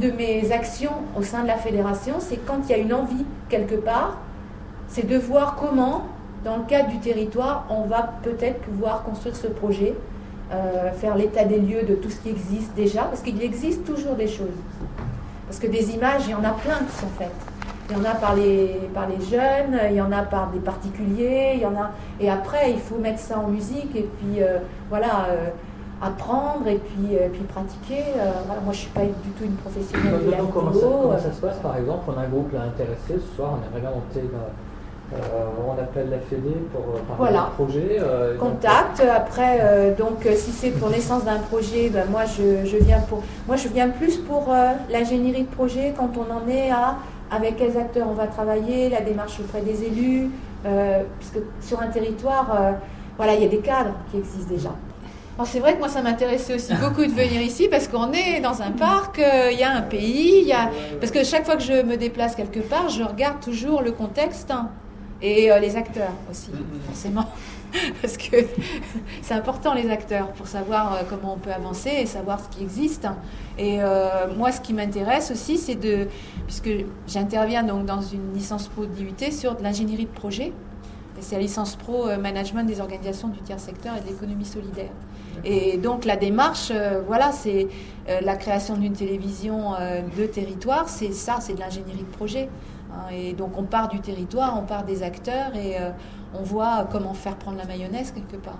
de mes actions au sein de la fédération, c'est quand il y a une envie quelque part, c'est de voir comment, dans le cadre du territoire, on va peut-être pouvoir construire ce projet, euh, faire l'état des lieux de tout ce qui existe déjà, parce qu'il existe toujours des choses. Parce que des images, il y en a plein qui sont faites. Il y en a par les, par les jeunes, il y en a par des particuliers, il y en a. Et après, il faut mettre ça en musique et puis euh, voilà, euh, apprendre et puis, euh, puis pratiquer. moi, je ne suis pas du tout une professionnelle de la comment, ça, comment ça se passe par exemple On a un groupe là intéressé ce soir, on aimerait bien monter. on appelle la Fédé pour parler voilà. projet. Contact. Après, donc, si c'est pour naissance d'un projet, ben, moi, je, je, viens pour, moi, je viens plus pour l'ingénierie de projet quand on en est à avec quels acteurs on va travailler, la démarche auprès des élus, euh, puisque sur un territoire, euh, voilà, il y a des cadres qui existent déjà. C'est vrai que moi, ça m'intéressait aussi beaucoup de venir ici parce qu'on est dans un parc, euh, il y a un pays, il y a... parce que chaque fois que je me déplace quelque part, je regarde toujours le contexte hein, et les acteurs aussi, mm-hmm. forcément. parce que c'est important les acteurs pour savoir euh, comment on peut avancer et savoir ce qui existe. Et euh, moi, ce qui m'intéresse aussi, c'est de, puisque j'interviens donc dans une licence pro d'IUT sur de l'ingénierie de projet, et c'est la licence pro euh, management des organisations du tiers secteur et de l'économie solidaire. Et donc la démarche, voilà, c'est la création d'une télévision de territoire, c'est ça, c'est de l'ingénierie de projet. Hein. et donc on part du territoire, on part des acteurs et on voit comment faire prendre la mayonnaise quelque part.